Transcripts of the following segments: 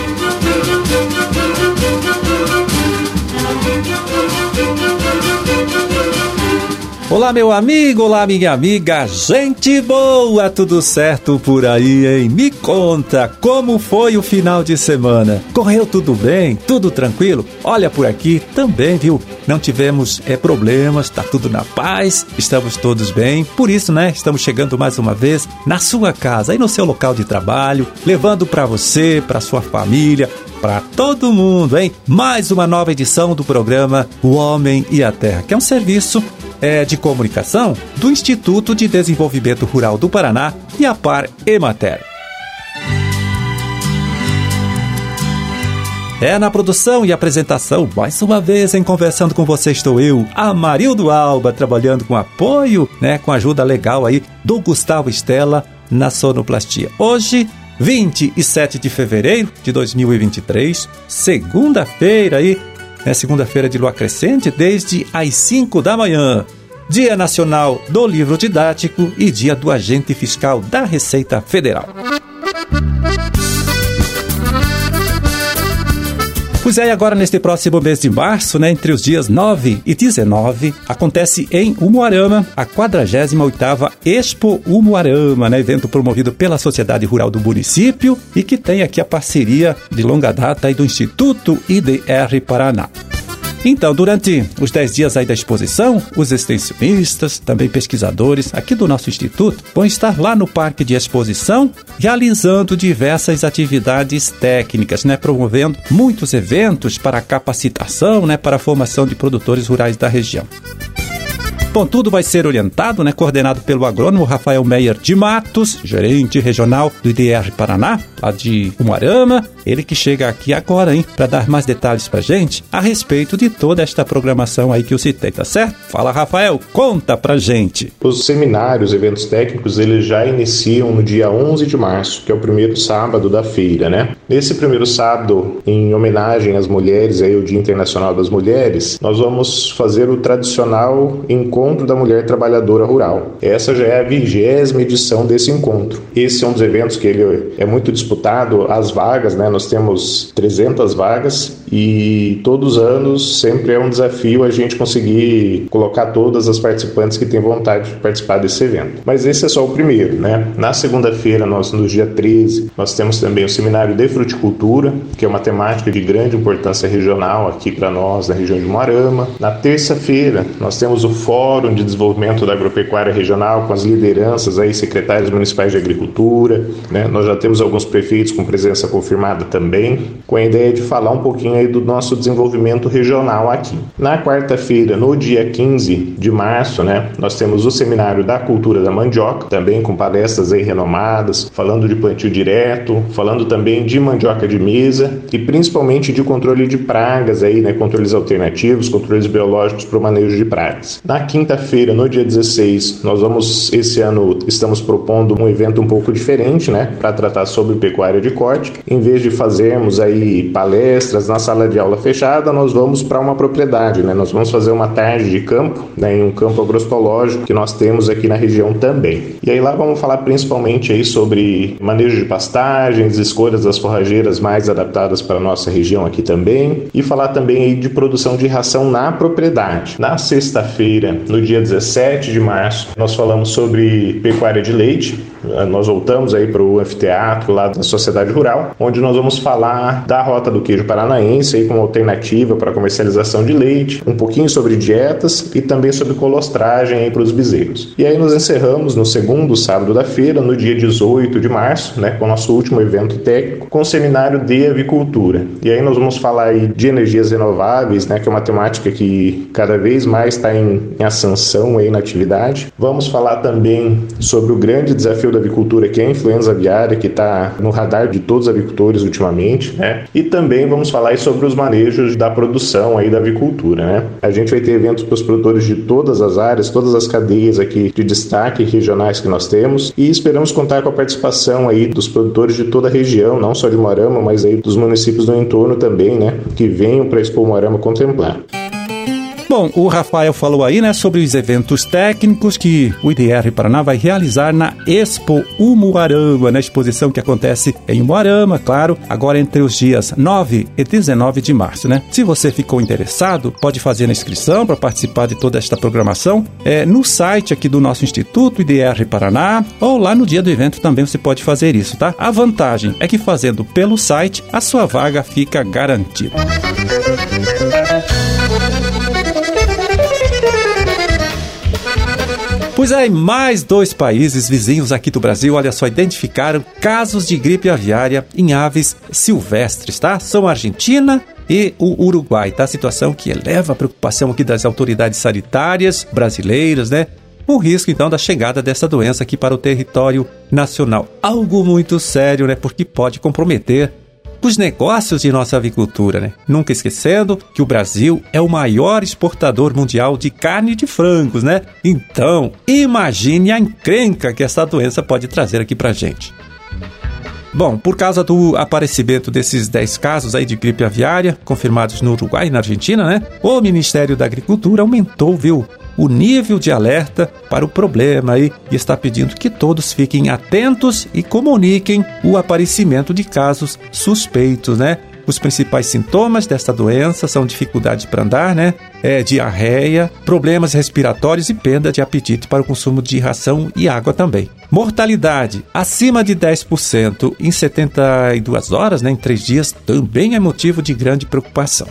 Thank you. Olá, meu amigo, olá, minha amiga, gente boa, tudo certo por aí, hein? Me conta como foi o final de semana. Correu tudo bem? Tudo tranquilo? Olha por aqui também, viu? Não tivemos é, problemas, tá tudo na paz, estamos todos bem. Por isso, né, estamos chegando mais uma vez na sua casa, aí no seu local de trabalho, levando para você, para sua família, para todo mundo, hein? Mais uma nova edição do programa O Homem e a Terra, que é um serviço é, de comunicação do Instituto de Desenvolvimento Rural do Paraná e a Par Emater. É na produção e apresentação, mais uma vez em conversando com você estou eu, Amarildo Alba, trabalhando com apoio, né, com ajuda legal aí do Gustavo Estela na sonoplastia. Hoje, 27 de fevereiro de 2023, segunda-feira aí, é segunda-feira de lua crescente, desde as 5 da manhã. Dia Nacional do Livro Didático e Dia do Agente Fiscal da Receita Federal. Pois é, agora neste próximo mês de março, né, entre os dias 9 e 19, acontece em Umuarama a 48ª Expo Umuarama, né, evento promovido pela Sociedade Rural do município e que tem aqui a parceria de longa data do Instituto IDR Paraná. Então, durante os 10 dias aí da exposição, os extensionistas, também pesquisadores aqui do nosso instituto, vão estar lá no Parque de Exposição realizando diversas atividades técnicas, né, promovendo muitos eventos para capacitação, né, para a formação de produtores rurais da região. Bom, tudo vai ser orientado, né, coordenado pelo agrônomo Rafael Meyer de Matos, gerente regional do IDR Paraná, lá de Umuarama. Ele que chega aqui agora, hein, para dar mais detalhes pra gente a respeito de toda esta programação aí que eu citei, tá certo? Fala, Rafael, conta pra gente. Os seminários, eventos técnicos, eles já iniciam no dia 11 de março, que é o primeiro sábado da feira, né? Nesse primeiro sábado, em homenagem às mulheres, aí o Dia Internacional das Mulheres, nós vamos fazer o tradicional encontro Encontro da Mulher Trabalhadora Rural. Essa já é a vigésima edição desse encontro. Esse é um dos eventos que ele é muito disputado, as vagas, né? Nós temos 300 vagas e todos os anos sempre é um desafio a gente conseguir colocar todas as participantes que têm vontade de participar desse evento. Mas esse é só o primeiro, né? Na segunda-feira, nós no dia 13, nós temos também o seminário de fruticultura, que é uma temática de grande importância regional aqui para nós na região de Moarama. Na terça-feira, nós temos o Fórum Fórum de Desenvolvimento da Agropecuária Regional, com as lideranças aí, secretários municipais de agricultura, né? Nós já temos alguns prefeitos com presença confirmada também, com a ideia de falar um pouquinho aí do nosso desenvolvimento regional aqui. Na quarta-feira, no dia 15 de março, né, nós temos o Seminário da Cultura da Mandioca, também com palestras aí renomadas, falando de plantio direto, falando também de mandioca de mesa e principalmente de controle de pragas aí, né, controles alternativos, controles biológicos para o manejo de pragas. Na quinta quinta-feira, no dia 16, nós vamos, esse ano, estamos propondo um evento um pouco diferente, né, para tratar sobre pecuária de corte. Em vez de fazermos aí palestras na sala de aula fechada, nós vamos para uma propriedade, né, nós vamos fazer uma tarde de campo, né, em um campo agrostológico que nós temos aqui na região também. E aí lá vamos falar principalmente aí sobre manejo de pastagens, escolhas das forrageiras mais adaptadas para a nossa região aqui também, e falar também aí de produção de ração na propriedade. Na sexta-feira, no dia 17 de março, nós falamos sobre pecuária de leite. Nós voltamos aí para o anfiteatro lá da Sociedade Rural, onde nós vamos falar da rota do queijo paranaense aí como alternativa para comercialização de leite, um pouquinho sobre dietas e também sobre colostragem aí para os bezerros. E aí nós encerramos no segundo sábado da feira, no dia 18 de março, né, com o nosso último evento técnico, com o seminário de avicultura. E aí nós vamos falar aí de energias renováveis, né, que é uma temática que cada vez mais está em, em ascensão aí na atividade. Vamos falar também sobre o grande desafio da avicultura, que é a influenza aviária, que está no radar de todos os avicultores ultimamente, né? E também vamos falar sobre os manejos da produção aí da avicultura, né? A gente vai ter eventos para os produtores de todas as áreas, todas as cadeias aqui de destaque regionais que nós temos e esperamos contar com a participação aí dos produtores de toda a região, não só de Moarama, mas aí dos municípios do entorno também, né? Que venham para a Expo Moarama contemplar. Bom, o Rafael falou aí, né, sobre os eventos técnicos que o IDR Paraná vai realizar na Expo Umuarama, na exposição que acontece em Umuarama, claro, agora entre os dias 9 e 19 de março, né? Se você ficou interessado, pode fazer a inscrição para participar de toda esta programação é, no site aqui do nosso Instituto IDR Paraná ou lá no dia do evento também você pode fazer isso, tá? A vantagem é que fazendo pelo site, a sua vaga fica garantida. Pois é, mais dois países vizinhos aqui do Brasil, olha só, identificaram casos de gripe aviária em aves silvestres, tá? São a Argentina e o Uruguai, tá? Situação que eleva a preocupação aqui das autoridades sanitárias brasileiras, né? O risco, então, da chegada dessa doença aqui para o território nacional. Algo muito sério, né? Porque pode comprometer os negócios de nossa avicultura, né? Nunca esquecendo que o Brasil é o maior exportador mundial de carne de frangos, né? Então, imagine a encrenca que essa doença pode trazer aqui pra gente. Bom, por causa do aparecimento desses 10 casos aí de gripe aviária, confirmados no Uruguai e na Argentina, né? O Ministério da Agricultura aumentou, viu, o nível de alerta para o problema e está pedindo que todos fiquem atentos e comuniquem o aparecimento de casos suspeitos, né? Os principais sintomas desta doença são dificuldade para andar, né? É, diarreia, problemas respiratórios e perda de apetite para o consumo de ração e água também. Mortalidade acima de 10% em 72 horas, né, em 3 dias, também é motivo de grande preocupação.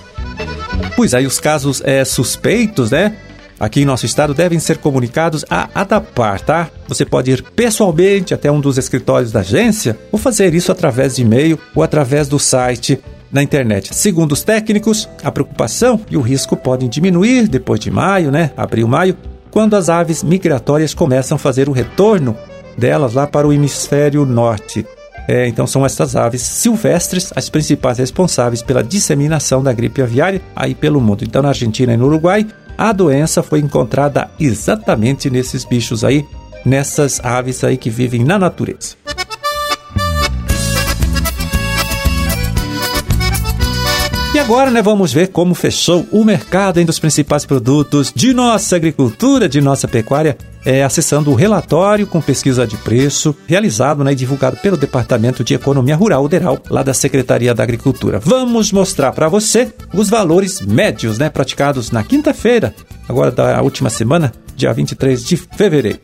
Pois aí os casos é, suspeitos, né? Aqui em nosso estado devem ser comunicados a ADAPAR, tá? Você pode ir pessoalmente até um dos escritórios da agência ou fazer isso através de e-mail ou através do site na internet. Segundo os técnicos, a preocupação e o risco podem diminuir depois de maio, né? Abril, maio, quando as aves migratórias começam a fazer o retorno delas lá para o hemisfério norte. É, então são essas aves silvestres as principais responsáveis pela disseminação da gripe aviária aí pelo mundo. Então na Argentina e no Uruguai a doença foi encontrada exatamente nesses bichos aí, nessas aves aí que vivem na natureza. E agora, né, vamos ver como fechou o mercado dos principais produtos de nossa agricultura, de nossa pecuária, é, acessando o relatório com pesquisa de preço realizado né, e divulgado pelo Departamento de Economia Rural, Uderal, lá da Secretaria da Agricultura. Vamos mostrar para você os valores médios né, praticados na quinta-feira, agora da última semana, dia 23 de fevereiro.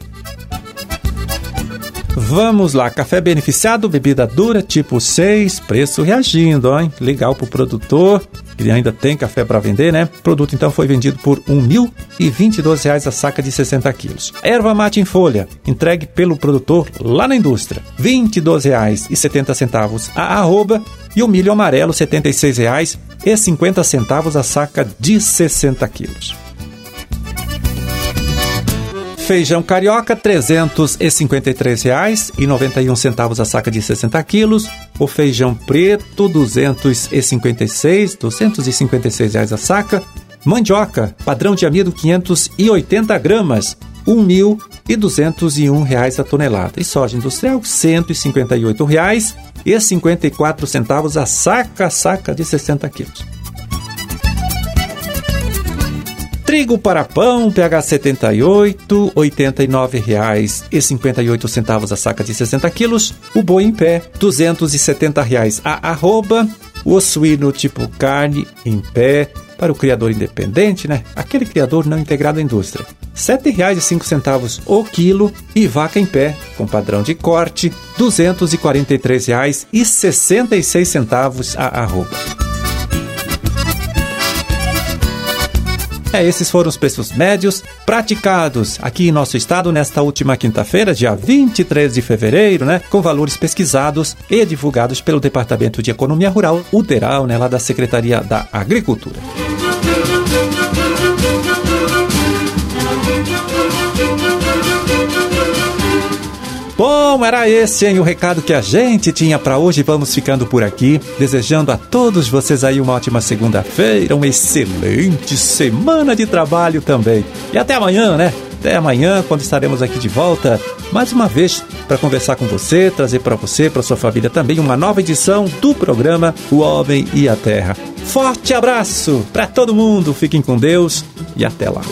Vamos lá, café beneficiado, bebida dura, tipo 6, preço reagindo, hein? Legal pro produtor, ele ainda tem café para vender, né? O produto então foi vendido por R$ 1.022 a saca de 60 quilos. Erva mate em folha, entregue pelo produtor lá na indústria, R$ 22,70 a arroba e o milho amarelo R$ 76,50 a saca de 60 quilos. Feijão carioca, R$ 353,91 a saca de 60 quilos. O feijão preto, R$ 256, 256 reais a saca. Mandioca, padrão de amido 580 gramas, R$ 1.201 a tonelada. E soja industrial, R$ 158,54 a saca, saca de 60 quilos. Trigo para pão, PH 78, R$ 89,58 a saca de 60 quilos. O boi em pé, 270 reais a arroba. O suíno tipo carne em pé, para o criador independente, né? Aquele criador não integrado à indústria. R$ 7,05 o quilo e vaca em pé, com padrão de corte, R$ 243,66 a arroba. É, esses foram os preços médios praticados aqui em nosso estado nesta última quinta-feira, dia 23 de fevereiro, né? Com valores pesquisados e divulgados pelo Departamento de Economia Rural, UDERAL, né? Lá da Secretaria da Agricultura. Bom, era esse, hein, o recado que a gente tinha para hoje. Vamos ficando por aqui, desejando a todos vocês aí uma ótima segunda-feira, uma excelente semana de trabalho também. E até amanhã, né? Até amanhã, quando estaremos aqui de volta, mais uma vez, para conversar com você, trazer para você, para sua família também, uma nova edição do programa O Homem e a Terra. Forte abraço para todo mundo, fiquem com Deus e até lá.